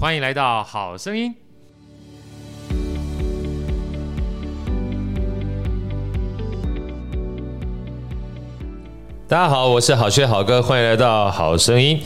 欢迎来到好声音。大家好，我是好学好哥，欢迎来到好声音。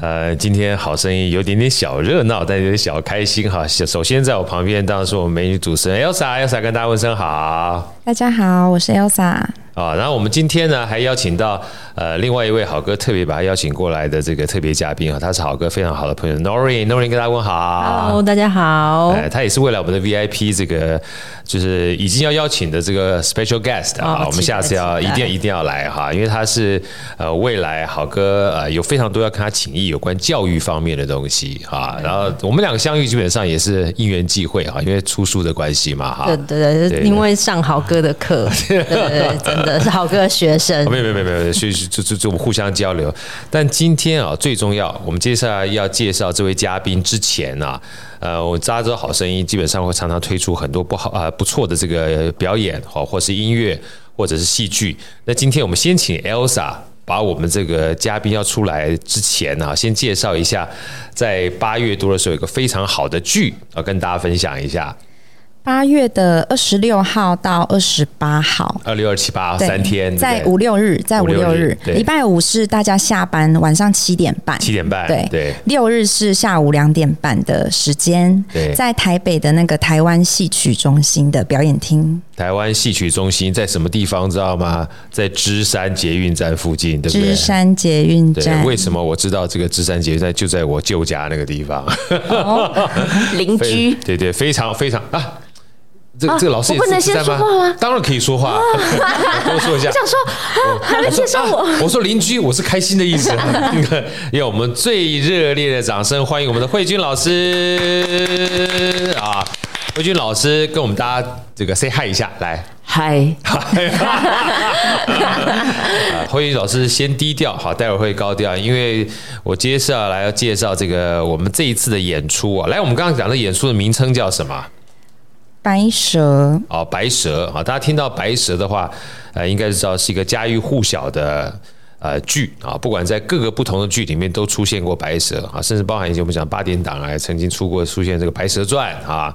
呃，今天好声音有点点小热闹，但有点小开心哈。首先在我旁边当然是我们美女主持人 Elsa，Elsa 跟大家问声好。大家好，我是 Elsa。啊，然后我们今天呢还邀请到呃另外一位好哥特别把他邀请过来的这个特别嘉宾啊，他是好哥非常好的朋友 Norin，Norin 跟大家问好。Hello，大家好。哎，他也是未来我们的 VIP 这个就是已经要邀请的这个 Special Guest 啊，我们下次要一定一定要来哈，因为他是呃未来好哥呃有非常多要跟他请益有关教育方面的东西哈。然后我们两个相遇基本上也是因缘际会哈，因为出书的关系嘛哈。对对对，因为上好哥的课，对对对，真的是好哥的学生。没有没有没有没有，所以就就就我们互相交流。但今天啊，最重要，我们接下来要介绍这位嘉宾之前啊，呃，我大家知道好声音基本上会常常推出很多不好啊不错的这个表演，好，或是音乐，或者是戏剧。那今天我们先请 Elsa 把我们这个嘉宾要出来之前啊，先介绍一下，在八月多的时候有一个非常好的剧，要跟大家分享一下。八月的二十六号到二十八号，二六二七八三天，在五六日，在五六日，礼拜五是大家下班晚上七点半，七点半，对对，六日是下午两点半的时间，对，在台北的那个台湾戏曲中心的表演厅。台湾戏曲中心在什么地方知道吗？在芝山捷运站附近，对不对？芝山捷运站。为什么我知道这个芝山捷运站就在我舅家那个地方？哦，邻居。对对，非常非常啊。这这个老师也不能先说话吗？当然可以说话，多说一下。我想说，还没介绍我。我说邻居，我是开心的意思。要我们最热烈的掌声欢迎我们的慧君老师啊！慧君老师跟我们大家这个 say hi 一下，来嗨。慧君老师先低调，好，待会儿会高调，因为我接下来要介绍这个我们这一次的演出啊。来，我们刚刚讲的演出的名称叫什么？白蛇哦，白蛇啊！大家听到白蛇的话，呃，应该知道是一个家喻户晓的呃剧啊。不管在各个不同的剧里面都出现过白蛇啊，甚至包含以前我们讲八点档啊，曾经出过出现这个《白蛇传》啊。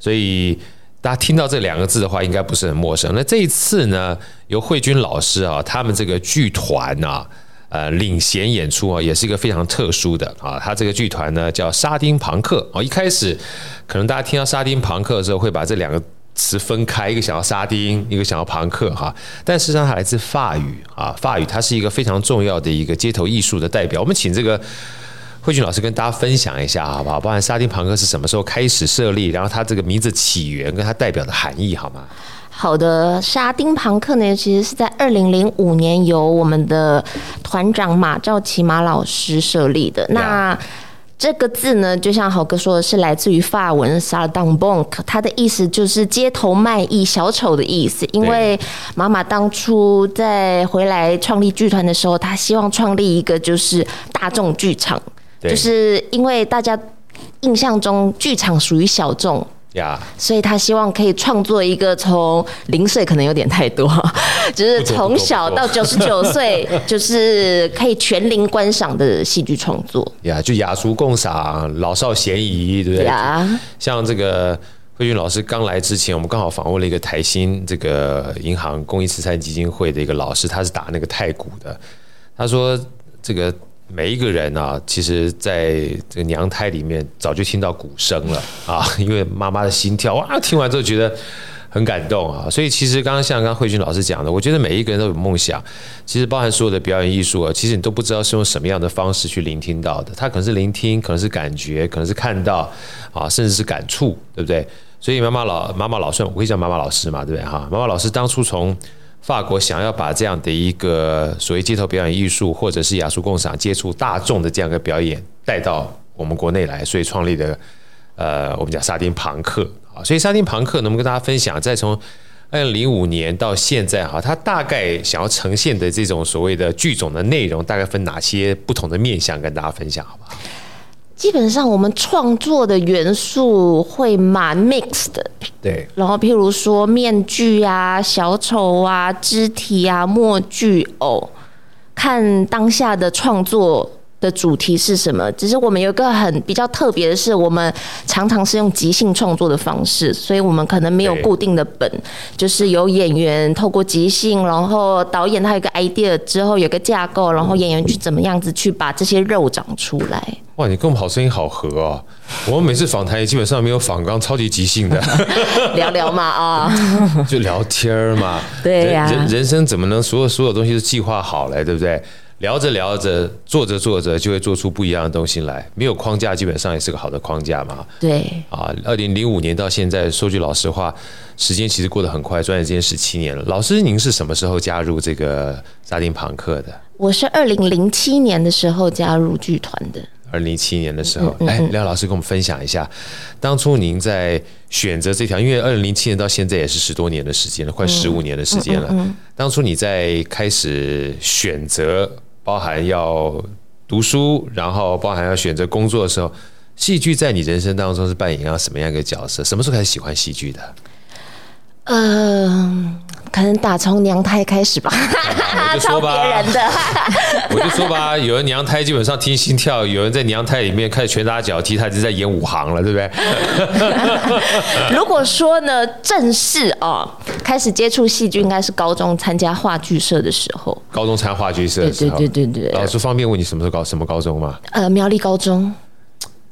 所以大家听到这两个字的话，应该不是很陌生。那这一次呢，由慧君老师啊，他们这个剧团啊。呃，领衔演出啊，也是一个非常特殊的啊。他这个剧团呢叫沙丁庞克哦。一开始可能大家听到沙丁庞克的时候，会把这两个词分开，一个想要沙丁，一个想要庞克哈。但实际上它来自法语啊，法语它是一个非常重要的一个街头艺术的代表。我们请这个慧君老师跟大家分享一下好不好？包含沙丁庞克是什么时候开始设立，然后它这个名字起源跟它代表的含义好吗？好的，沙丁庞克呢，其实是在二零零五年由我们的团长马兆奇马老师设立的。那这个字呢，就像豪哥说的是来自于法文 Saltimbanque，它的意思就是街头卖艺小丑的意思。因为妈妈当初在回来创立剧团的时候，她希望创立一个就是大众剧场，就是因为大家印象中剧场属于小众。呀，所以他希望可以创作一个从零岁可能有点太多，就是从小到九十九岁，就是可以全龄观赏的戏剧创作。呀，就雅俗共赏，老少咸宜，对不对？呀，像这个慧君老师刚来之前，我们刚好访问了一个台新这个银行公益慈善基金会的一个老师，他是打那个太鼓的，他说这个。每一个人啊，其实在这个娘胎里面早就听到鼓声了啊，因为妈妈的心跳啊，听完之后觉得很感动啊。所以其实刚刚像刚慧君老师讲的，我觉得每一个人都有梦想。其实包含所有的表演艺术啊，其实你都不知道是用什么样的方式去聆听到的。他可能是聆听，可能是感觉，可能是看到啊，甚至是感触，对不对？所以妈妈老妈妈老师，我可以叫妈妈老师嘛，对不对哈？妈妈老师当初从法国想要把这样的一个所谓街头表演艺术，或者是雅俗共赏、接触大众的这样一个表演带到我们国内来，所以创立的呃，我们讲沙丁庞克啊。所以沙丁庞克能不能跟大家分享，在从二零零五年到现在哈，它大概想要呈现的这种所谓的剧种的内容，大概分哪些不同的面向，跟大家分享好不好？基本上我们创作的元素会蛮 mixed 的，对。然后譬如说面具啊、小丑啊、肢体啊、默剧、偶，看当下的创作的主题是什么？只是我们有一个很比较特别的是，我们常常是用即兴创作的方式，所以我们可能没有固定的本，就是有演员透过即兴，然后导演他有个 idea 之后有个架构，然后演员去怎么样子去把这些肉长出来。哇，你跟我们好声音好合哦！我们每次访谈也基本上没有访纲，超级即兴的，聊聊嘛啊，就聊天嘛。对呀、啊，人人生怎么能所有所有东西都计划好嘞，对不对？聊着聊着，做着做着，就会做出不一样的东西来。没有框架，基本上也是个好的框架嘛。对啊，二零零五年到现在，说句老实话，时间其实过得很快，转眼间十七年了。老师，您是什么时候加入这个沙丁庞克的？我是二零零七年的时候加入剧团的。二零零七年的时候，来，廖老师跟我们分享一下，当初您在选择这条，因为二零零七年到现在也是十多年的时间了，快十五年的时间了。当初你在开始选择。包含要读书，然后包含要选择工作的时候，戏剧在你人生当中是扮演要什么样一个角色？什么时候开始喜欢戏剧的？嗯、呃。可能打从娘胎开始吧，我就说吧，别人的，我就说吧，有人娘胎基本上听心跳，有人在娘胎里面开始拳打脚踢，他就在演武行了，对不对？如果说呢，正式哦，开始接触戏剧，应该是高中参加话剧社的时候。高中参加话剧社的时候，对对对对对。老师方便问你什么时候高什么高中吗？呃，苗栗高中。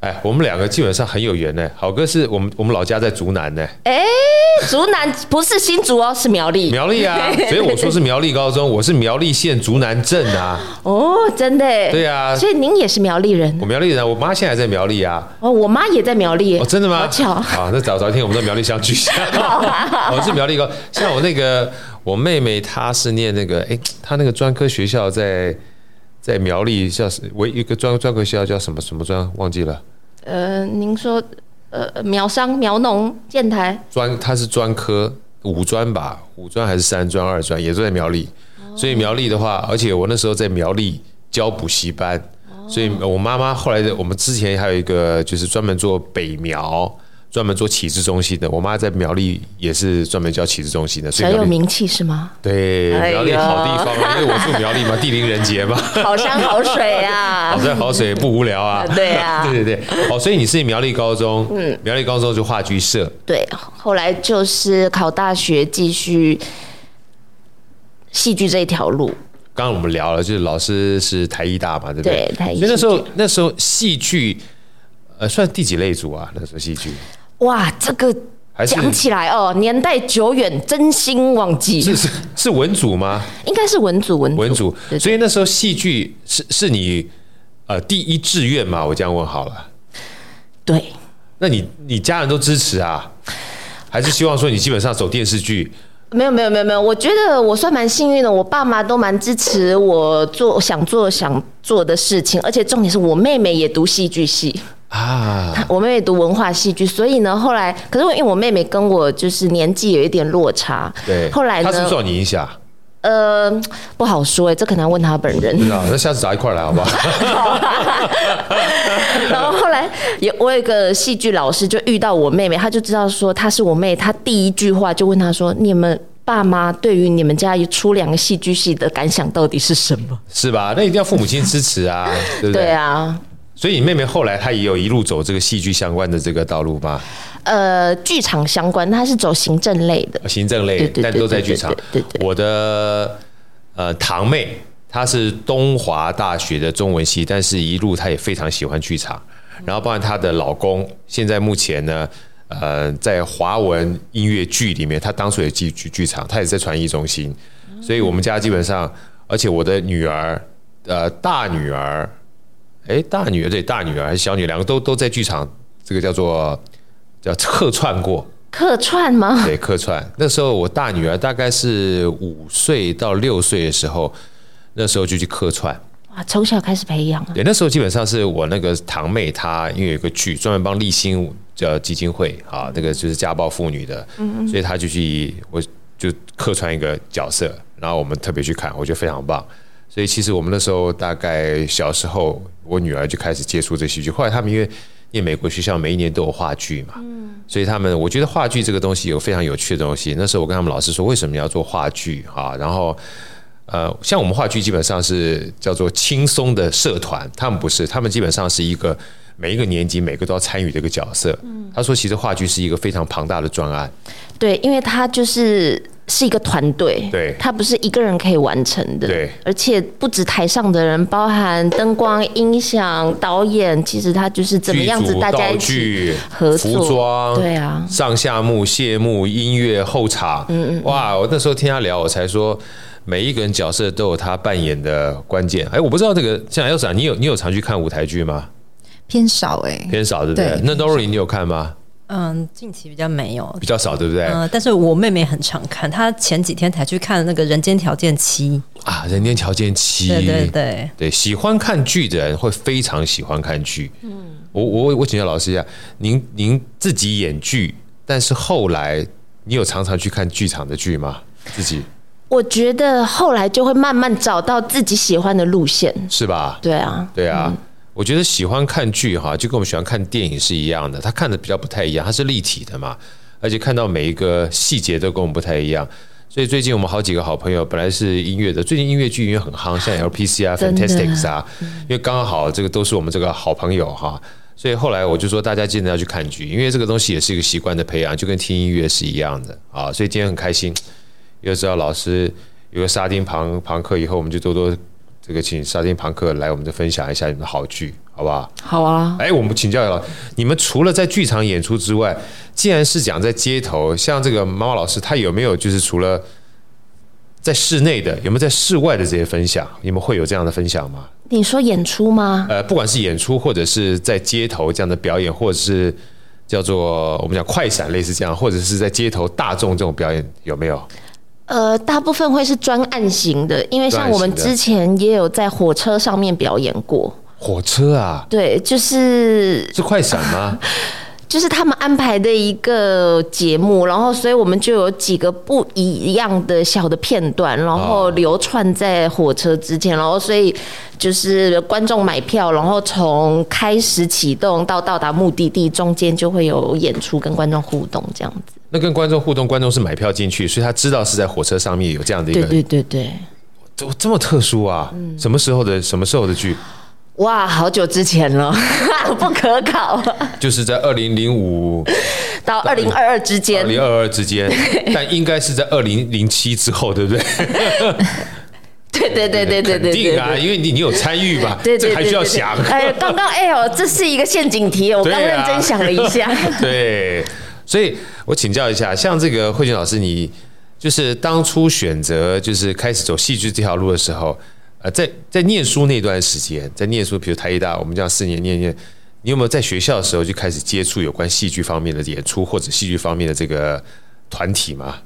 哎，我们两个基本上很有缘呢。好哥是我们我们老家在竹南呢。哎，竹南不是新竹哦，是苗栗。苗栗啊，所以我说是苗栗高中，我是苗栗县竹南镇啊。哦，真的？对啊。所以您也是苗栗人？我苗栗人，我妈现在还在苗栗啊。哦，我妈也在苗栗。哦，真的吗？好巧。好，那早早一天我们在苗栗相聚一下。我是苗栗高，像我那个我妹妹，她是念那个哎，她那个专科学校在在苗栗叫我一个专专科学校叫什么什么专忘记了。呃，您说，呃，苗商、苗农、建台专，它是专科五专吧？五专还是三专、二专，也都在苗栗。哦、所以苗栗的话，而且我那时候在苗栗教补习班，哦、所以我妈妈后来的，我们之前还有一个就是专门做北苗。专门做启智中心的，我妈在苗栗也是专门教启智中心的，所以很有名气是吗？对，苗栗好地方啊，因为我住苗栗嘛，地灵人杰嘛，好山好水啊，好山好水不无聊啊，对啊，对对对，哦，所以你是苗栗高中，嗯，苗栗高中就话剧社，对，后来就是考大学继续戏剧这一条路。刚刚我们聊了，就是老师是台艺大嘛，对不对？对，台艺。所以那时候那时候戏剧，呃，算第几类组啊？那时候戏剧。哇，这个讲起来哦，年代久远，真心忘记。是是是文组吗？应该是文组，文组。文组。所以那时候戏剧是是你呃第一志愿嘛？我这样问好了。对。那你你家人都支持啊？还是希望说你基本上走电视剧？没有没有没有没有，我觉得我算蛮幸运的，我爸妈都蛮支持我做想做想做的事情，而且重点是我妹妹也读戏剧系。啊，我妹妹读文化戏剧，所以呢，后来可是因为我妹妹跟我就是年纪有一点落差，对，后来呢，她是受你影响？呃，不好说哎，这可能要问她本人。那那下次找一块来好不好？然后后来有我有一个戏剧老师就遇到我妹妹，他就知道说她是我妹，他第一句话就问她说：“你们爸妈对于你们家出两个戏剧系的感想到底是什么？”是吧？那一定要父母亲支持啊，对不对？对啊。所以你妹妹后来她也有一路走这个戏剧相关的这个道路吗？呃，剧场相关，她是走行政类的。行政类，但都在剧场。对对。我的呃堂妹，她是东华大学的中文系，但是一路她也非常喜欢剧场。然后，包括她的老公，现在目前呢，呃，在华文音乐剧里面，他当初也剧剧剧场，他也在传艺中心。所以我们家基本上，而且我的女儿，呃，大女儿。哎，大女儿对大女儿还是小女儿，两个都都在剧场，这个叫做叫客串过。客串吗？对，客串。那时候我大女儿大概是五岁到六岁的时候，那时候就去客串。哇，从小开始培养啊。对，那时候基本上是我那个堂妹，她因为有一个剧专门帮立新叫基金会啊，那个就是家暴妇女的，嗯，所以她就去，我就客串一个角色，然后我们特别去看，我觉得非常棒。所以其实我们那时候大概小时候，我女儿就开始接触这戏剧。后来他们因为念美国学校，每一年都有话剧嘛，所以他们我觉得话剧这个东西有非常有趣的东西。那时候我跟他们老师说，为什么要做话剧啊？然后呃，像我们话剧基本上是叫做轻松的社团，他们不是，他们基本上是一个每一个年级每个都要参与的一个角色。嗯，他说其实话剧是一个非常庞大的专案。对，因为他就是。是一个团队，对，他不是一个人可以完成的，对，而且不止台上的人，包含灯光、音响、导演，其实他就是怎么样子大家一起合作，服装，对啊，上下幕、谢幕、音乐、后场，嗯嗯，哇，我那时候听他聊，我才说每一个人角色都有他扮演的关键。哎，我不知道这个像 Elsa，你有你有常去看舞台剧吗？偏少哎、欸，偏少对不对？对。那 Lori 你有看吗？嗯，近期比较没有，比较少，对不对？嗯，但是我妹妹很常看，她前几天才去看那个《人间条件七》啊，《人间条件七》。对对对对，喜欢看剧的人会非常喜欢看剧。嗯，我我我请教老师一下，您您自己演剧，但是后来你有常常去看剧场的剧吗？自己？我觉得后来就会慢慢找到自己喜欢的路线，是吧？对啊，对啊。嗯我觉得喜欢看剧哈，就跟我们喜欢看电影是一样的。他看的比较不太一样，它是立体的嘛，而且看到每一个细节都跟我们不太一样。所以最近我们好几个好朋友本来是音乐的，最近音乐剧因为很夯，像 LPC 啊、Fantastic 啊，因为刚好这个都是我们这个好朋友哈，所以后来我就说大家记得要去看剧，因为这个东西也是一个习惯的培养，就跟听音乐是一样的啊。所以今天很开心，又知道老师有个沙丁庞庞克，以后我们就多多。这个请沙丁庞克来，我们就分享一下你们的好剧，好不好？好啊！哎，我们请教一下，你们除了在剧场演出之外，既然是讲在街头，像这个妈妈老师，他有没有就是除了在室内的，有没有在室外的这些分享？你们会有这样的分享吗？你说演出吗？呃，不管是演出，或者是在街头这样的表演，或者是叫做我们讲快闪类似这样，或者是在街头大众这种表演，有没有？呃，大部分会是专案型的，因为像我们之前也有在火车上面表演过。火车啊？对，就是是快闪吗？就是他们安排的一个节目，然后所以我们就有几个不一样的小的片段，然后流窜在火车之间，然后所以就是观众买票，然后从开始启动到到达目的地中间就会有演出跟观众互动这样子。那跟观众互动，观众是买票进去，所以他知道是在火车上面有这样的一个。对对对对，这这么特殊啊？什么时候的什么时候的剧？哇，好久之前了，不可考。就是在二零零五到二零二二之间，二零二二之间，但应该是在二零零七之后，对不对？对对对对对对，肯定啊，因为你你有参与吧？对对，这还需要想。哎，刚刚哎呦，这是一个陷阱题，我刚认真想了一下。对，所以我请教一下，像这个慧君老师，你就是当初选择就是开始走戏剧这条路的时候。在在念书那段时间，在念书，比如台艺大，我们这样四年念念，你有没有在学校的时候就开始接触有关戏剧方面的演出，或者戏剧方面的这个团体吗？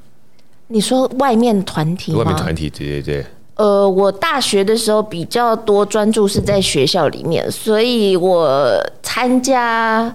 你说外面团体？外面团体，对对对。呃，我大学的时候比较多专注是在学校里面，所以我参加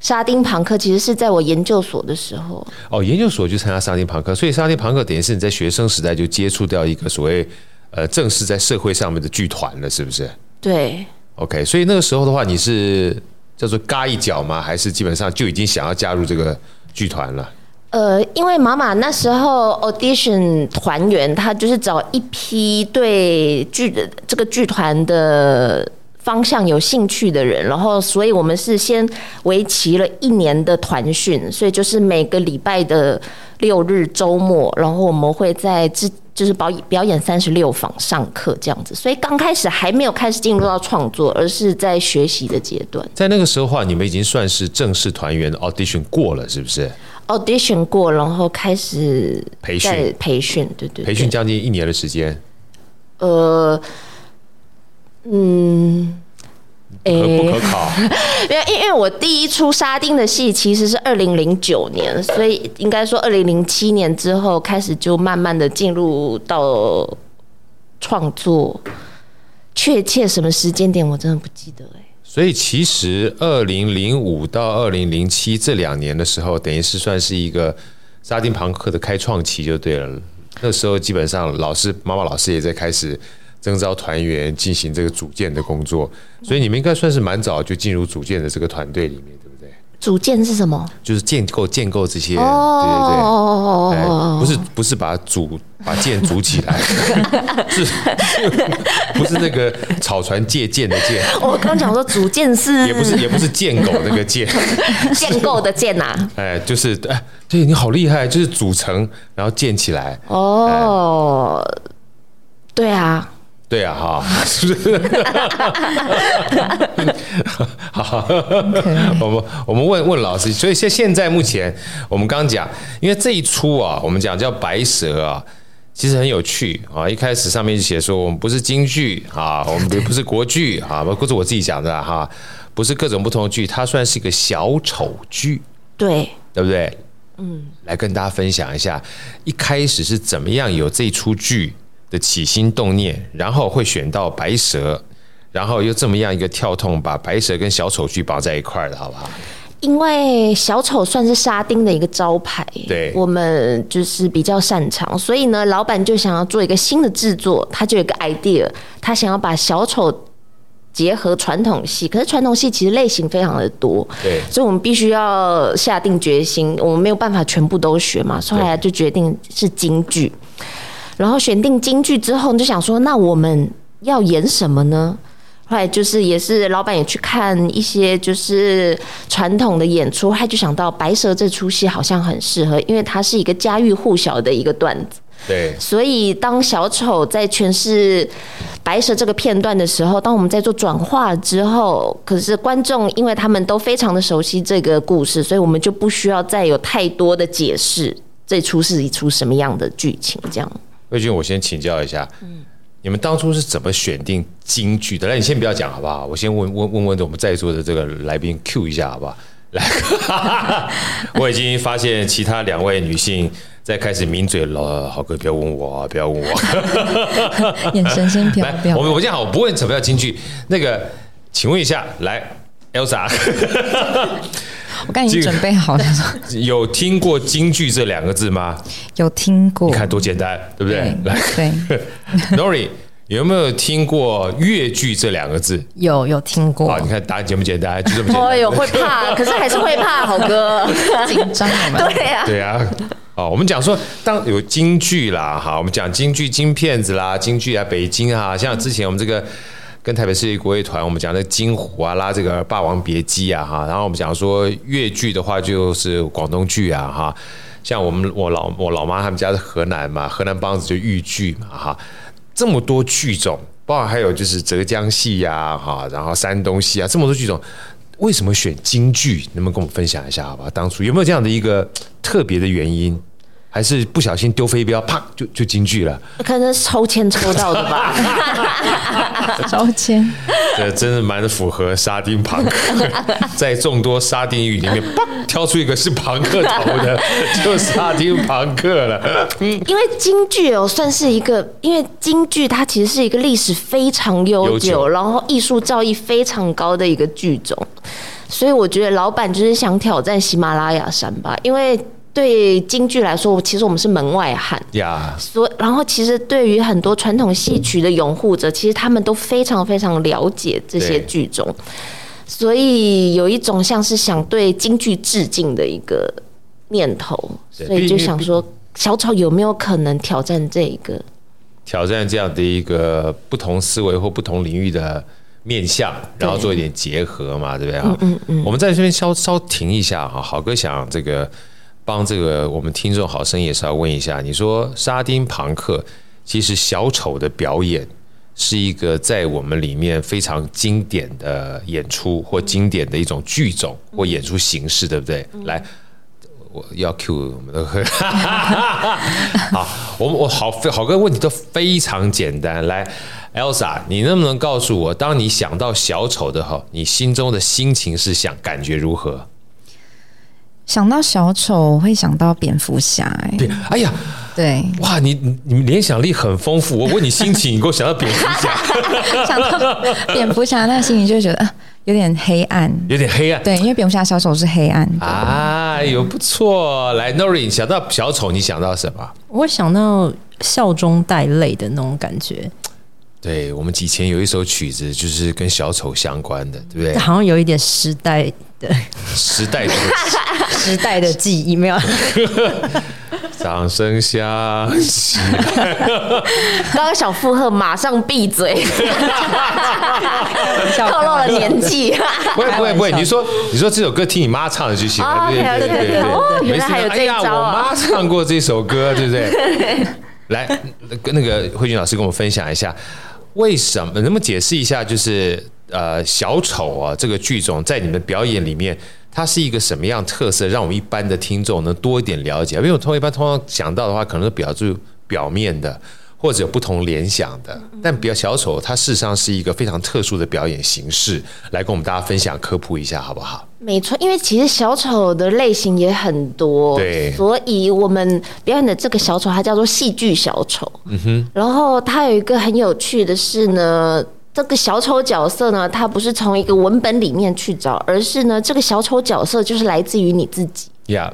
沙丁庞克其实是在我研究所的时候。哦，研究所就参加沙丁庞克，所以沙丁庞克等于是你在学生时代就接触到一个所谓。呃，正式在社会上面的剧团了，是不是？对。OK，所以那个时候的话，你是叫做嘎一脚吗？还是基本上就已经想要加入这个剧团了？呃，因为妈妈那时候 audition 团员，他就是找一批对剧的这个剧团的方向有兴趣的人，然后，所以我们是先为期了一年的团训，所以就是每个礼拜的六日周末，然后我们会在自。就是表演表演三十六坊上课这样子，所以刚开始还没有开始进入到创作，而是在学习的阶段。在那个时候的话，你们已经算是正式团员 audition 过了，是不是？audition 过，然后开始培训，培训，对对，培训将近一年的时间。呃，嗯。可不可考？因为因为我第一出沙丁的戏其实是二零零九年，所以应该说二零零七年之后开始就慢慢的进入到创作。确切什么时间点我真的不记得哎。所以其实二零零五到二零零七这两年的时候，等于是算是一个沙丁庞克的开创期就对了。那时候基本上老师妈妈老师也在开始。征召团员进行这个组建的工作，所以你们应该算是蛮早就进入组建的这个团队里面，对不对？组建是什么？就是建构建构这些，哦、对对对，哎、不是不是把组把建组起来，是不是那个草船借箭的箭？我刚讲说组建是，也不是也不是建狗那个建，建构的建呐、啊。哎，就是哎，对你好厉害，就是组成然后建起来。哦，哎、对啊。对啊，哈，是不是？好，我们我们问问老师，所以现现在目前我们刚讲，因为这一出啊，我们讲叫白蛇啊，其实很有趣啊。一开始上面就写说，我们不是京剧啊，我们也不是国剧啊，不是我自己讲的哈，不是各种不同的剧，它算是一个小丑剧，对，对不对？嗯，来跟大家分享一下，一开始是怎么样有这一出剧的起心动念，然后会选到白蛇，然后又这么样一个跳痛，把白蛇跟小丑剧绑在一块的，好不好？因为小丑算是沙丁的一个招牌，对，我们就是比较擅长，所以呢，老板就想要做一个新的制作，他就有个 idea，他想要把小丑结合传统戏，可是传统戏其实类型非常的多，对，所以我们必须要下定决心，我们没有办法全部都学嘛，所以后来就决定是京剧。然后选定京剧之后，就想说，那我们要演什么呢？后来就是也是老板也去看一些就是传统的演出，他就想到白蛇这出戏好像很适合，因为它是一个家喻户晓的一个段子。对。所以当小丑在诠释白蛇这个片段的时候，当我们在做转化之后，可是观众因为他们都非常的熟悉这个故事，所以我们就不需要再有太多的解释，这出是一出什么样的剧情这样。魏军，我先请教一下，嗯，你们当初是怎么选定京剧的？来，你先不要讲好不好？我先问问问问我们在座的这个来宾 Q 一下好不好？来，我已经发现其他两位女性在开始抿嘴了。豪哥，不要问我，不要问我，眼神先飘飘。我我这样好，我不问什么叫京剧。那个，请问一下，来，Elsa。我刚已经准备好了。有听过京剧这两个字吗？有听过。你看多简单，对不对？对。对 Nori 有没有听过越剧这两个字？有，有听过。好，你看答案简不简单？就这么简单。哦，有会怕，可是还是会怕，好哥。紧张吗？对呀。对呀。哦，我们讲说，当有京剧啦，哈，我们讲京剧京片子啦，京剧啊，北京啊，像之前我们这个。跟台北市立国乐团，我们讲的金虎啊，拉这个《霸王别姬》啊，哈，然后我们讲说粤剧的话，就是广东剧啊，哈，像我们我老我老妈他们家是河南嘛，河南梆子就豫剧嘛，哈，这么多剧种，包括还有就是浙江戏呀，哈，然后山东戏啊，这么多剧种，为什么选京剧？能不能跟我们分享一下，好吧？当初有没有这样的一个特别的原因？还是不小心丢飞镖，啪就就京剧了。可能是抽签抽到的吧。抽签，这真的蛮符合沙丁庞克，在众多沙丁鱼里面，啪挑出一个是庞克头的，就沙丁庞克了。因为京剧哦，算是一个，因为京剧它其实是一个历史非常悠久，久然后艺术造诣非常高的一个剧种，所以我觉得老板就是想挑战喜马拉雅山吧，因为。对京剧来说，其实我们是门外汉呀。所然后，其实对于很多传统戏曲的拥护者，其实他们都非常非常了解这些剧种，所以有一种像是想对京剧致敬的一个念头，所以就想说，小丑有没有可能挑战这一个？挑战这样的一个不同思维或不同领域的面向，然后做一点结合嘛，对，不对啊？嗯嗯嗯。我们在这边稍稍停一下哈，好哥想这个。帮这个我们听众好声音也是要问一下，你说沙丁庞克其实小丑的表演是一个在我们里面非常经典的演出或经典的一种剧种或演出形式，对不对？来，我要 cue 我们的 好，我们我好好个问题都非常简单。来，Elsa，你能不能告诉我，当你想到小丑的话，你心中的心情是想感觉如何？想到小丑，我会想到蝙蝠侠。哎，对，哎呀，对，哇，你你们联想力很丰富。我问你心情，你给我想到蝙蝠侠。想到蝙蝠侠，那心情就会觉得、呃、有点黑暗，有点黑暗。对，因为蝙蝠侠小丑是黑暗。哎呦，不错。来，Nori，想到小丑，你想到什么？我想到笑中带泪的那种感觉。对，我们以前有一首曲子，就是跟小丑相关的，对不对？好像有一点时代的时代的 时代的记忆，没有。掌声响起，刚刚小附和马上闭嘴，透露了年纪。不会不会不会，你说你说这首歌听你妈唱的就行了，对对对对对。原来还有这一招啊！我妈唱过这首歌，对不对？来，跟那个慧君老师跟我们分享一下，为什么？能不能解释一下？就是呃，小丑啊，这个剧种在你们表演里面。它是一个什么样特色，让我们一般的听众能多一点了解？因为我通一般通常想到的话，可能是表述表面的，或者有不同联想的。但比较小丑，它事实上是一个非常特殊的表演形式，来跟我们大家分享科普一下，好不好？没错，因为其实小丑的类型也很多，对，所以我们表演的这个小丑，它叫做戏剧小丑。嗯哼，然后它有一个很有趣的是呢。这个小丑角色呢，它不是从一个文本里面去找，而是呢，这个小丑角色就是来自于你自己。Yeah.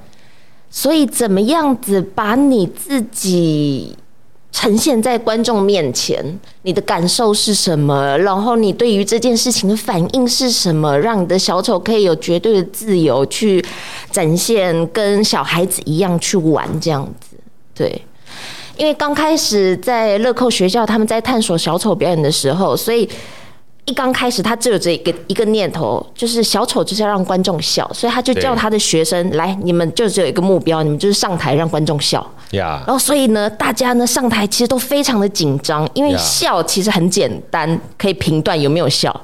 所以怎么样子把你自己呈现在观众面前，你的感受是什么？然后你对于这件事情的反应是什么？让你的小丑可以有绝对的自由去展现，跟小孩子一样去玩这样子。对。因为刚开始在乐扣学校，他们在探索小丑表演的时候，所以一刚开始他只有这一个一个念头，就是小丑就是要让观众笑，所以他就叫他的学生来，你们就只有一个目标，你们就是上台让观众笑。呀。然后所以呢，大家呢上台其实都非常的紧张，因为笑其实很简单，可以评断有没有笑，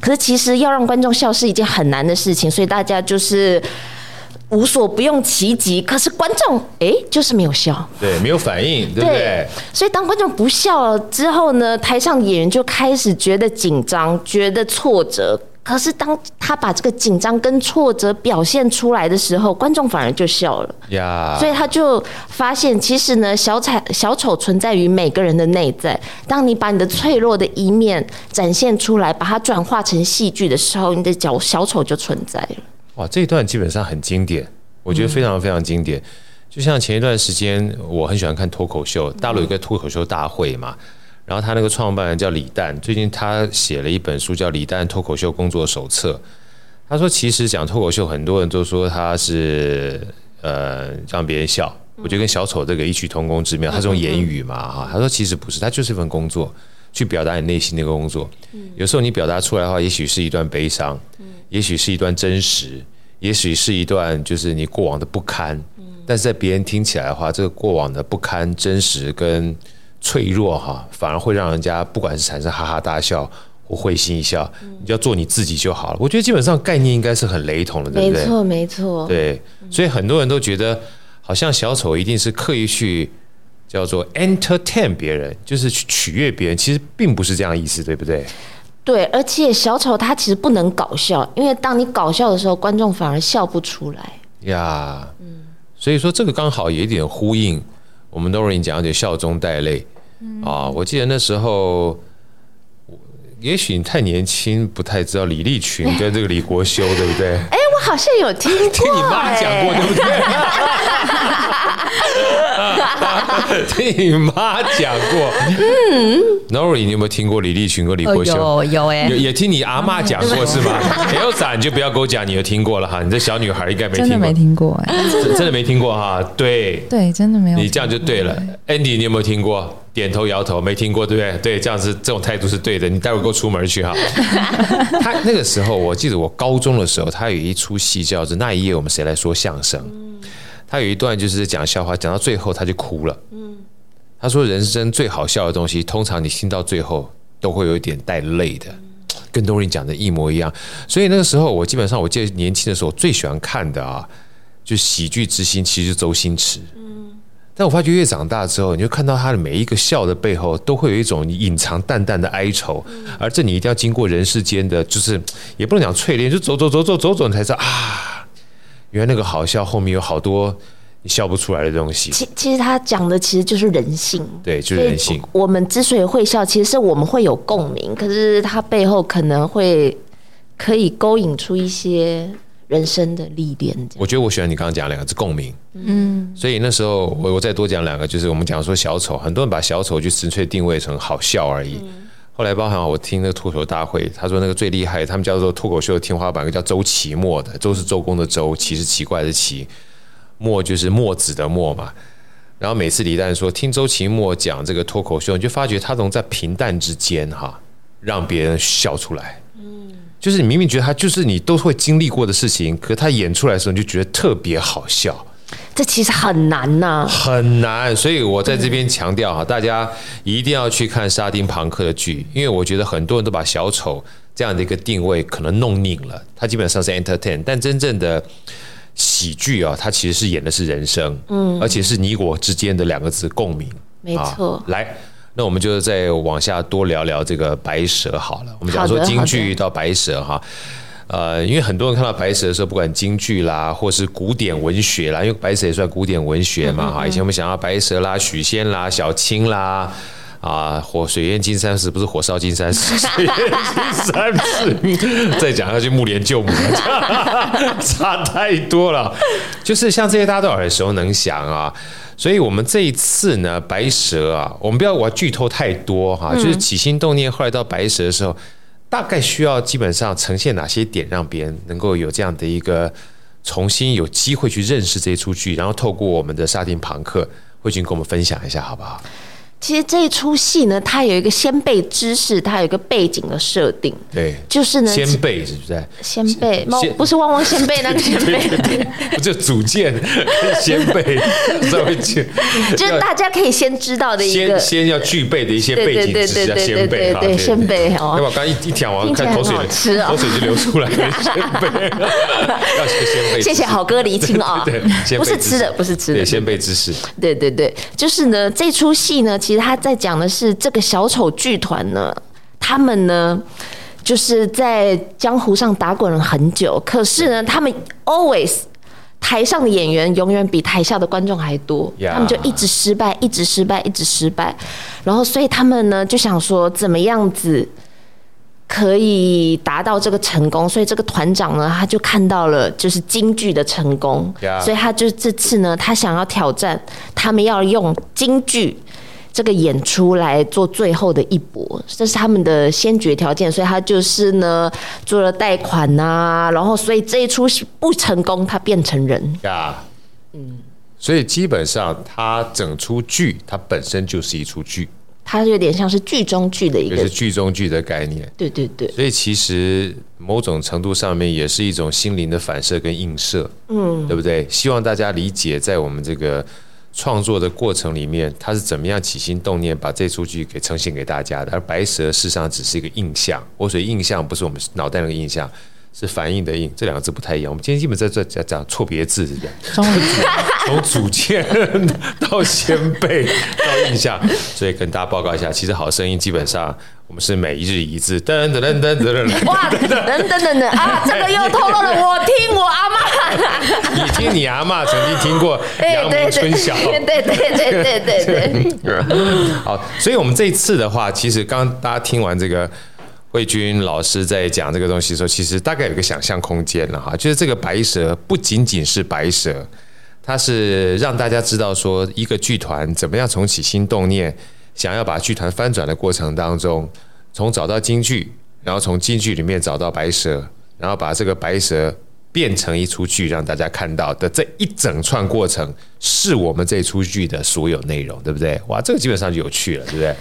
可是其实要让观众笑是一件很难的事情，所以大家就是。无所不用其极，可是观众哎、欸，就是没有笑，对，没有反应，对不对？对，所以当观众不笑了之后呢，台上演员就开始觉得紧张，觉得挫折。可是当他把这个紧张跟挫折表现出来的时候，观众反而就笑了呀。所以他就发现，其实呢，小丑小丑存在于每个人的内在。当你把你的脆弱的一面展现出来，把它转化成戏剧的时候，你的小小丑就存在了。哇，这一段基本上很经典，我觉得非常非常经典。嗯、就像前一段时间，我很喜欢看脱口秀，大陆有一个脱口秀大会嘛，然后他那个创办人叫李诞，最近他写了一本书叫《李诞脱口秀工作手册》。他说，其实讲脱口秀，很多人都说他是呃让别人笑，我觉得跟小丑这个异曲同工之妙。他是用言语嘛哈，他说其实不是，他就是一份工作，去表达你内心那个工作。有时候你表达出来的话，也许是一段悲伤。也许是一段真实，也许是一段就是你过往的不堪，但是在别人听起来的话，这个过往的不堪、真实跟脆弱哈，反而会让人家不管是产生哈哈大笑或会心一笑。你就要做你自己就好了。我觉得基本上概念应该是很雷同的，对不对？没错，没错。对，所以很多人都觉得好像小丑一定是刻意去叫做 entertain 别人，就是去取悦别人，其实并不是这样意思，对不对？对，而且小丑他其实不能搞笑，因为当你搞笑的时候，观众反而笑不出来呀。嗯，所以说这个刚好有一点呼应，我们都容易讲就笑中带泪啊。我记得那时候，也许你太年轻，不太知道李立群跟这个李国修，对不对？哎，我好像有听过，听你妈讲过，对不对？听你妈讲过，嗯，Nori，你有没有听过李立群和李国修？有有哎，也也听你阿妈讲过是吗？没有咋，你就不要跟我讲，你有听过了哈。你这小女孩应该没听过，真的没听过哎，真的没听过哈。对对，真的没有。你这样就对了，Andy，你有没有听过？点头摇头，没听过，对不对？对，这样子这种态度是对的。你待会儿给我出门去哈。他那个时候，我记得我高中的时候，他有一出戏叫做《那一夜我们谁来说相声》。他有一段就是讲笑话，讲到最后他就哭了。嗯，他说人生最好笑的东西，通常你听到最后都会有一点带泪的，跟东林讲的一模一样。所以那个时候我基本上，我记得年轻的时候最喜欢看的啊，就喜剧之星，其实是周星驰。嗯，但我发觉越长大之后，你就看到他的每一个笑的背后，都会有一种隐藏淡淡的哀愁，而这你一定要经过人世间的，就是也不能讲淬炼，就走走走走走走，你才知道啊。原来那个好笑后面有好多你笑不出来的东西。其其实他讲的其实就是人性，对，就是人性。我们之所以会笑，其实是我们会有共鸣，可是他背后可能会可以勾引出一些人生的历练。我觉得我喜欢你刚刚讲两个字共鸣，嗯。所以那时候我我再多讲两个，就是我们讲说小丑，很多人把小丑就纯粹定位成好笑而已。后来包含我听那个脱口秀大会，他说那个最厉害，他们叫做脱口秀的天花板，个叫周奇墨的，周是周公的周，奇是奇怪的奇，墨就是墨子的墨嘛。然后每次李诞说听周奇墨讲这个脱口秀，你就发觉他总在平淡之间哈，让别人笑出来。嗯，就是你明明觉得他就是你都会经历过的事情，可他演出来的时候，你就觉得特别好笑。这其实很难呐、啊，很难。所以我在这边强调哈，大家一定要去看沙丁庞克的剧，因为我觉得很多人都把小丑这样的一个定位可能弄拧了。他基本上是 entertain，但真正的喜剧啊，它其实是演的是人生，嗯，而且是你我之间的两个字共鸣。没错、啊。来，那我们就再往下多聊聊这个白蛇好了。我们讲说京剧到白蛇哈。呃，因为很多人看到白蛇的时候，不管京剧啦，或是古典文学啦，因为白蛇也算古典文学嘛，哈。以前我们想要白蛇啦、许仙啦、小青啦，啊，火水淹金山寺不是火烧金山寺，水淹金山寺，再讲下去木莲救母，差太多了。就是像这些大家都耳熟能详啊，所以我们这一次呢，白蛇啊，我们不要我要剧透太多哈，就是起心动念，后来到白蛇的时候。大概需要基本上呈现哪些点，让别人能够有这样的一个重新有机会去认识这一出剧，然后透过我们的沙丁庞克，慧君跟我们分享一下，好不好？其实这一出戏呢，它有一个先辈知识，它有一个背景的设定。对，就是呢，先辈是不是？先辈，不是汪汪先辈 那个先辈，不就组建先辈，稍微就就是大家可以先知道的一个，先先要具备的一些背景知识先辈哈。对，先辈哦。要不刚一一讲完，看口水口水就流出来了。先辈，要先辈。谢谢好哥厘清啊，对，不是吃的，不是吃的，先辈知识。对对对，就是呢，这出戏呢。其实他在讲的是这个小丑剧团呢，他们呢就是在江湖上打滚了很久，可是呢，他们 always 台上的演员永远比台下的观众还多，他们就一直失败，一直失败，一直失败，然后所以他们呢就想说怎么样子可以达到这个成功，所以这个团长呢他就看到了就是京剧的成功，所以他就这次呢他想要挑战，他们要用京剧。这个演出来做最后的一搏，这是他们的先决条件，所以他就是呢做了贷款呐、啊，然后所以这一出是不成功，他变成人。呀，嗯，所以基本上他整出剧，它本身就是一出剧，它有点像是剧中剧的一个，就是剧中剧的概念，对对对，所以其实某种程度上面也是一种心灵的反射跟映射，嗯，对不对？希望大家理解，在我们这个。创作的过程里面，他是怎么样起心动念把这出剧给呈现给大家的？而白蛇事实上只是一个印象，我所以印象不是我们脑袋那个印象，是反应的应，这两个字不太一样。我们今天基本在这讲讲错别字是这样，从组建到先辈到印象，所以跟大家报告一下，其实好声音基本上。我们是每一日一字，噔噔噔噔噔噔，哇，噔噔噔噔啊，这个又透露了我听我阿嬷，你听你阿嬷曾经听过 阳明春晓，对对对对对对对。好，所以我们这一次的话，其实刚刚大家听完这个慧君老师在讲这个东西的时候，其实大概有个想象空间了哈，就是这个白蛇不仅仅是白蛇，它是让大家知道说一个剧团怎么样从起心动念。想要把剧团翻转的过程当中，从找到京剧，然后从京剧里面找到白蛇，然后把这个白蛇变成一出剧，让大家看到的这一整串过程，是我们这出剧的所有内容，对不对？哇，这个基本上就有趣了，对不对？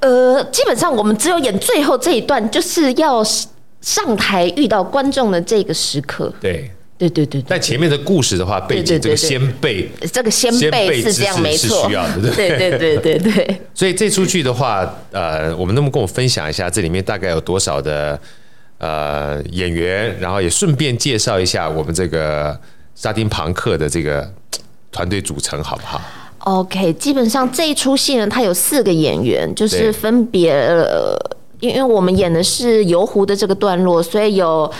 呃，基本上我们只有演最后这一段，就是要上台遇到观众的这个时刻。对。对对对，但前面的故事的话，背景这个先辈，这个先辈是这样没错，是需要的，对对对对对。所以这出剧的话，呃，我们能不能跟我分享一下这里面大概有多少的呃演员，然后也顺便介绍一下我们这个沙丁庞克的这个团队组成，好不好？OK，基本上这一出戏呢，它有四个演员，就是分别，呃，因为我们演的是游湖的这个段落，所以有。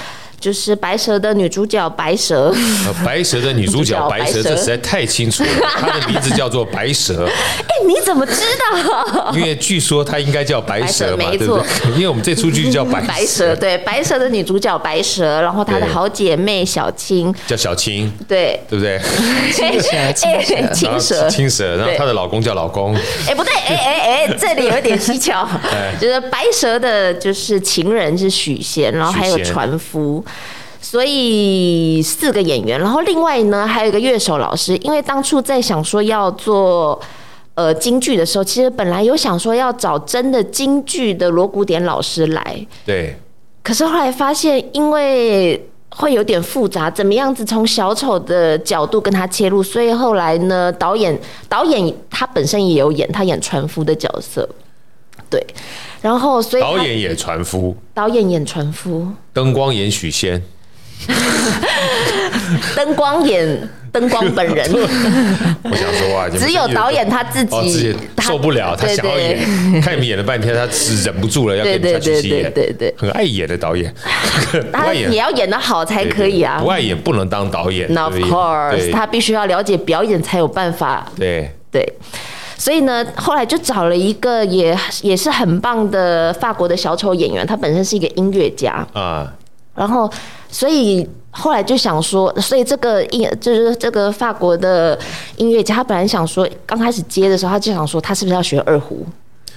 就是白蛇的女主角白蛇，白蛇的女主角 白蛇，这实在太清楚了。她的名字叫做白蛇。哎，你怎么知道？因为据说她应该叫白蛇嘛，对不对？因为我们这出剧叫白白蛇，对，白蛇的女主角白蛇，然后她的好姐妹小青叫小青，对，对不对？青蛇，青蛇，青蛇，然后她的老公叫老公。哎，不对，哎哎哎，这里有点蹊跷，就是白蛇的就是情人是许仙，然后还有船夫。所以四个演员，然后另外呢还有一个乐手老师，因为当初在想说要做呃京剧的时候，其实本来有想说要找真的京剧的锣鼓点老师来，对。可是后来发现，因为会有点复杂，怎么样子从小丑的角度跟他切入，所以后来呢，导演导演他本身也有演，他演船夫的角色，对。然后所以导演演船夫，导演演船夫，灯光演许仙。灯光演灯光本人，我想说啊，只有导演他自己受不了，他想要演，看你们演了半天，他是忍不住了，要跟下去戏演，对对，很爱演的导演，他也要演得好才可以啊，不爱演不能当导演，Of course，他必须要了解表演才有办法，对。对，所以呢，后来就找了一个也也是很棒的法国的小丑演员，他本身是一个音乐家。啊。然后，所以后来就想说，所以这个音就是这个法国的音乐家，他本来想说，刚开始接的时候，他就想说，他是不是要学二胡？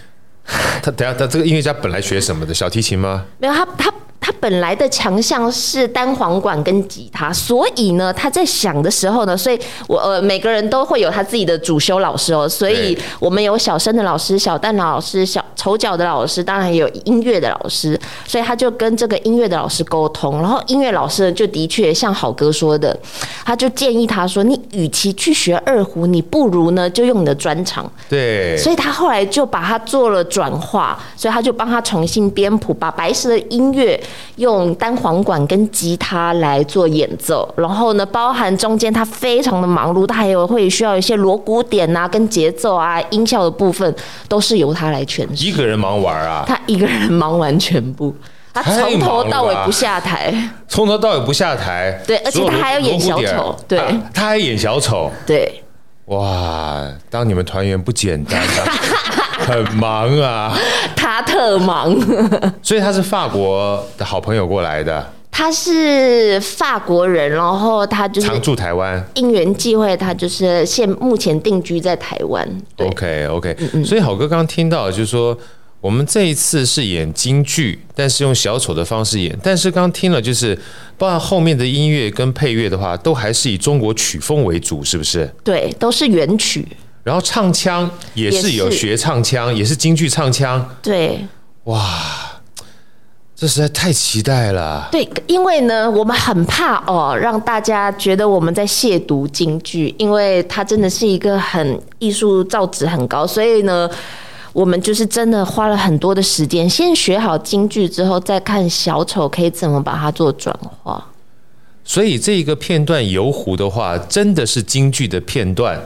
他等下，他这个音乐家本来学什么的？小提琴吗？没有，他他。他本来的强项是单簧管跟吉他，所以呢，他在想的时候呢，所以我呃每个人都会有他自己的主修老师哦，所以我们有小生的老师、小蛋的老师、小丑角的老师，当然也有音乐的老师，所以他就跟这个音乐的老师沟通，然后音乐老师就的确像好哥说的，他就建议他说，你与其去学二胡，你不如呢就用你的专长，对，所以他后来就把它做了转化，所以他就帮他重新编谱，把白石的音乐。用单簧管跟吉他来做演奏，然后呢，包含中间他非常的忙碌，他还有会需要一些锣鼓点啊、跟节奏啊、音效的部分，都是由他来诠释。一个人忙完啊？他一个人忙完全部，他从头到尾不下台，从头到尾不下台。对，而且他还要演小丑，对，他还演小丑，对。哇，当你们团员不简单啊。很忙啊，他特忙，所以他是法国的好朋友过来的。他是法国人，然后他就是常驻台湾，因缘际会，他就是现目前定居在台湾。OK OK，嗯嗯，所以好哥刚刚听到就是说。我们这一次是演京剧，但是用小丑的方式演。但是刚刚听了，就是包括后面的音乐跟配乐的话，都还是以中国曲风为主，是不是？对，都是原曲。然后唱腔也是有学唱腔，也是，京剧唱腔。对，哇，这实在太期待了。对，因为呢，我们很怕哦，让大家觉得我们在亵渎京剧，因为它真的是一个很艺术造诣很高，所以呢。我们就是真的花了很多的时间，先学好京剧之后，再看小丑可以怎么把它做转化。所以这一个片段游湖的话，真的是京剧的片段，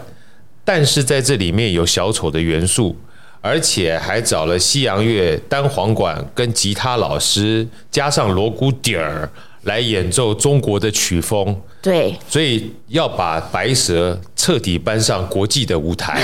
但是在这里面有小丑的元素，而且还找了西洋乐单簧管跟吉他老师，加上锣鼓底儿。来演奏中国的曲风，对，所以要把白蛇彻底搬上国际的舞台，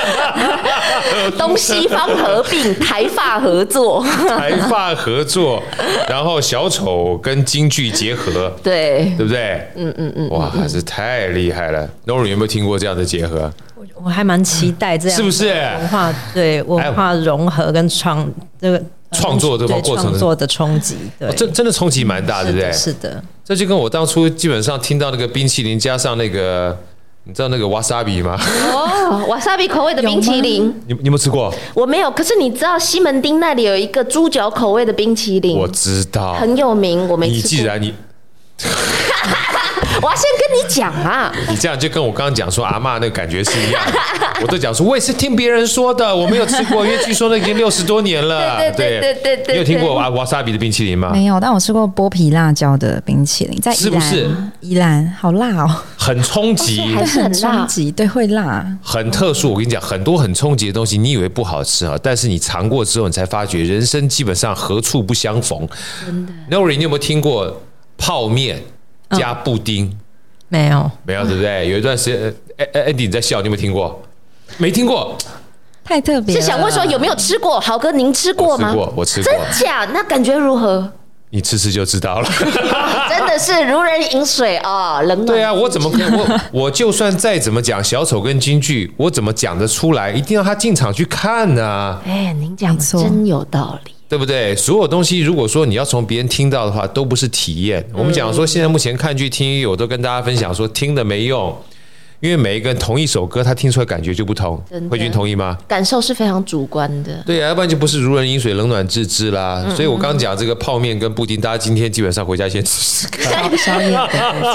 东西方合并，台发合作，台发合作，然后小丑跟京剧结合，对，对不对？嗯嗯嗯，哇，还是太厉害了。Nori 有没有听过这样的结合？我我还蛮期待这样，是不是文化对文化融合跟创这个。创作这个过程，创作的冲击，对，这真的冲击蛮大，对不对？是的，这就跟我当初基本上听到那个冰淇淋加上那个，你知道那个瓦萨比吗？哦，瓦萨比口味的冰淇淋，你你有没有吃过？我没有，可是你知道西门町那里有一个猪脚口味的冰淇淋，我知道，很有名，我没吃过。你既然你。我要先跟你讲啊！你这样就跟我刚刚讲说阿嬷那个感觉是一样，我都讲说我也是听别人说的，我没有吃过，因为据说那已经六十多年了。对对对对对，你有听过瓦瓦萨比的冰淇淋吗？没有，但我吃过剥皮辣椒的冰淇淋，在。是不是？宜兰好辣哦，很冲击，还是很冲击，对，会辣，很特殊。我跟你讲，很多很冲击的东西，你以为不好吃啊，但是你尝过之后，你才发觉人生基本上何处不相逢。真的，Nori，你有没有听过泡面加布丁？嗯、没有，没有，对不对？有一段时间，哎哎，Andy 你在笑，你有没有听过？没听过。太特别，是想问说有没有吃过？豪哥，您吃过吗？吃过，我吃过。真假？那感觉如何？你吃吃就知道了。真的是如人饮水啊，冷暖。对啊，我怎么可能？我我就算再怎么讲小丑跟京剧，我怎么讲得出来？一定要他进场去看呢、啊。哎，您讲的真有道理，对不对？所有东西，如果说你要从别人听到的话，都不是体验。我们讲说，现在目前看剧听音乐，我都跟大家分享说，听的没用。因为每一个人同一首歌，他听出来感觉就不同。慧君同意吗？感受是非常主观的。对啊，要不然就不是如人饮水，冷暖自知啦。嗯、所以我刚讲这个泡面跟布丁，大家今天基本上回家先吃 吃看。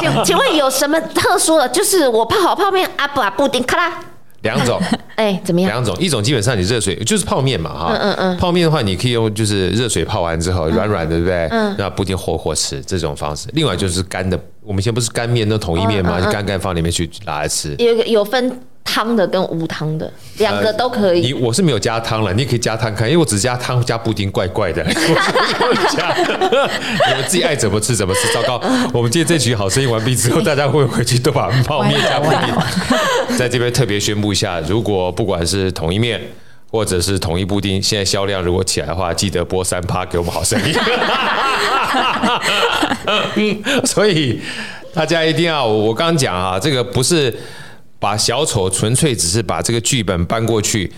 请请问有什么特殊的？就是我泡好泡面阿布啊，布丁咔啦。两种，哎，怎么样？两种，一种基本上你热水就是泡面嘛，哈，嗯嗯嗯，泡面的话，你可以用就是热水泡完之后软软的，对不对？嗯，那布丁活活吃这种方式。另外就是干的，我们以前不是干面都统一面吗？就干干放里面去拿来吃。有有分。汤的跟无汤的两个都可以。你我是没有加汤了，你也可以加汤看，因为我只加汤加布丁，怪怪的。加你们自己爱怎么吃怎么吃。糟糕，我们今天这局好声音完毕之后，大家会回去都把泡面加布丁。在这边特别宣布一下，如果不管是统一面或者是统一布丁，现在销量如果起来的话，记得播三趴给我们好声音。所以大家一定要，我刚刚讲啊，这个不是。把小丑纯粹只是把这个剧本搬过去，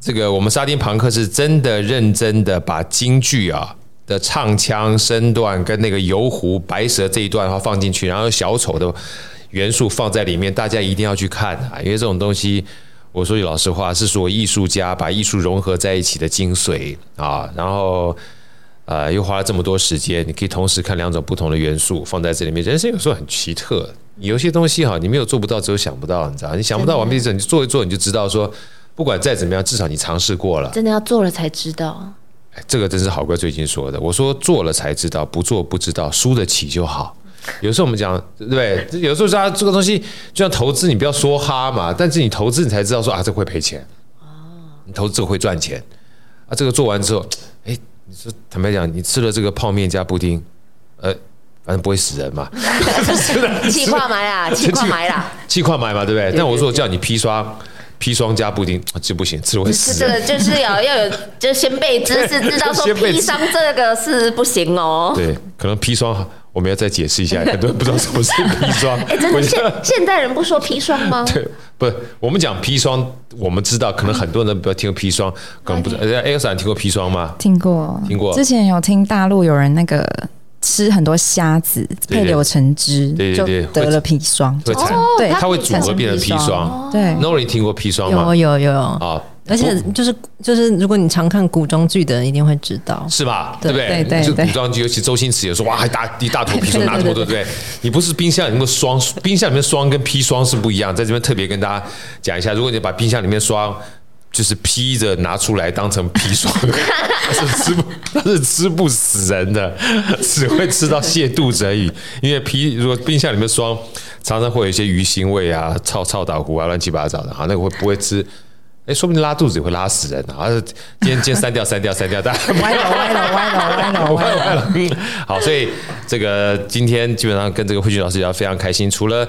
这个我们沙丁庞克是真的认真的把京剧啊的唱腔身段跟那个游湖白蛇这一段的话放进去，然后小丑的元素放在里面，大家一定要去看啊！因为这种东西，我说句老实话，是说艺术家把艺术融合在一起的精髓啊，然后。呃，又花了这么多时间，你可以同时看两种不同的元素放在这里面。人生有时候很奇特，有些东西哈，你没有做不到，只有想不到，你知道？你想不到完毕之后，你做一做，你就知道说，不管再怎么样，至少你尝试过了。真的要做了才知道。哎，这个真是好哥最近说的。我说做了才知道，不做不知道，输得起就好。有时候我们讲，对，有时候大家这个东西就像投资，你不要说哈嘛，但是你投资你才知道说啊，这会赔钱。哦。你投资这个会赚钱啊，这个做完之后，哎。你说坦白讲，你吃了这个泡面加布丁，呃，反正不会死人嘛。气化埋 啦，气化埋啦，气化埋嘛，对不对？但我说我叫你砒霜，砒霜加布丁就不行，吃了会死。这个就是要要有，就先备知识，知道说砒霜这个是不行哦。对，可能砒霜。我们要再解释一下，很多人不知道什么是砒霜。哎，真的现现代人不说砒霜吗？对，不是我们讲砒霜，我们知道，可能很多人不要听过砒霜，可能不知道。哎，Elsa，你听过砒霜吗？听过，听过。之前有听大陆有人那个吃很多虾子配柳橙汁，对对对，得了砒霜。会产，对，它会组合变成砒霜。对，Nori 听过砒霜吗？有有有啊。而且就是就是，如果你常看古装剧的人，一定会知道，是吧？对不对？对对对。古装剧，尤其周星驰有时候，哇，还大一大坨砒霜拿这么多，对不对？你不是冰箱里面的霜，冰箱里面霜跟砒霜是不一样。在这边特别跟大家讲一下，如果你把冰箱里面霜就是披着拿出来当成砒霜，它是吃不它，是吃不死人的，只会吃到泻肚子而已。因为砒如果冰箱里面霜常常会有一些鱼腥味啊、臭臭豆腐啊、乱七八糟的啊，那个会不会吃？哎，说不定拉肚子也会拉死人啊！今天今天删掉删掉删掉，大家歪了歪了歪了歪了歪了歪了。好，所以这个今天基本上跟这个慧君老师聊非常开心，除了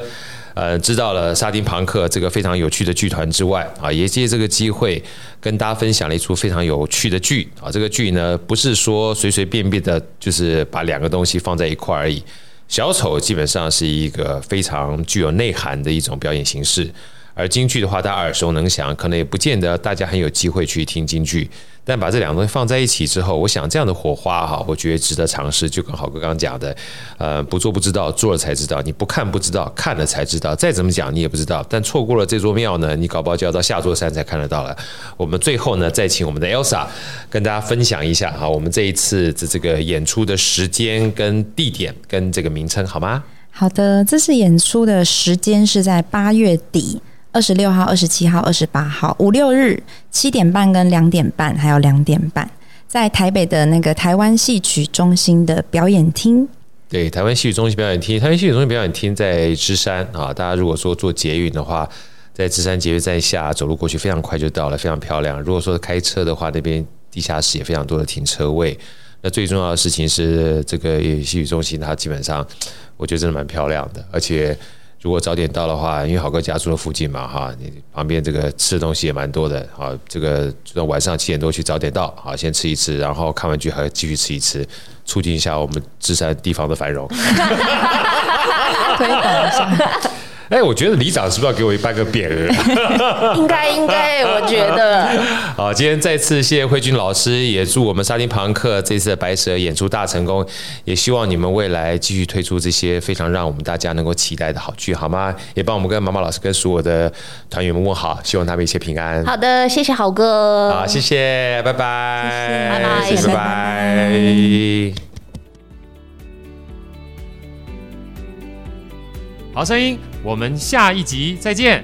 呃知道了沙丁庞克这个非常有趣的剧团之外啊，也借这个机会跟大家分享了一出非常有趣的剧啊。这个剧呢不是说随随便便的，就是把两个东西放在一块而已。小丑基本上是一个非常具有内涵的一种表演形式。而京剧的话，大家耳熟能详，可能也不见得大家很有机会去听京剧。但把这两个东西放在一起之后，我想这样的火花哈，我觉得值得尝试。就跟豪哥刚刚讲的，呃，不做不知道，做了才知道。你不看不知道，看了才知道。再怎么讲你也不知道。但错过了这座庙呢，你搞不好就要到下座山才看得到了。我们最后呢，再请我们的 Elsa 跟大家分享一下哈，我们这一次的这个演出的时间跟地点跟这个名称好吗？好的，这次演出的时间是在八月底。二十六号、二十七号、二十八号，五六日七点半跟两点半，还有两点半，在台北的那个台湾戏曲中心的表演厅。对，台湾戏曲中心表演厅，台湾戏曲中心表演厅在芝山啊。大家如果说坐捷运的话，在芝山捷运站下走路过去非常快就到了，非常漂亮。如果说开车的话，那边地下室也非常多的停车位。那最重要的事情是，这个戏曲中心它基本上我觉得真的蛮漂亮的，而且。如果早点到的话，因为好哥家住的附近嘛，哈，你旁边这个吃的东西也蛮多的，啊，这个晚上七点多去早点到，啊，先吃一吃，然后看完剧还要继续吃一吃，促进一下我们芝山地方的繁荣，推广一下。哎，我觉得里长是不是要给我一半个匾额？应该应该，我觉得。好，今天再次谢谢慧君老师，也祝我们沙丁庞克这次的白蛇演出大成功，也希望你们未来继续推出这些非常让我们大家能够期待的好剧，好吗？也帮我们跟毛毛老师跟所有的团员们问好，希望他们一切平安。好的，谢谢好哥。好，谢谢，拜拜，拜拜，谢谢，拜拜。好声音，我们下一集再见。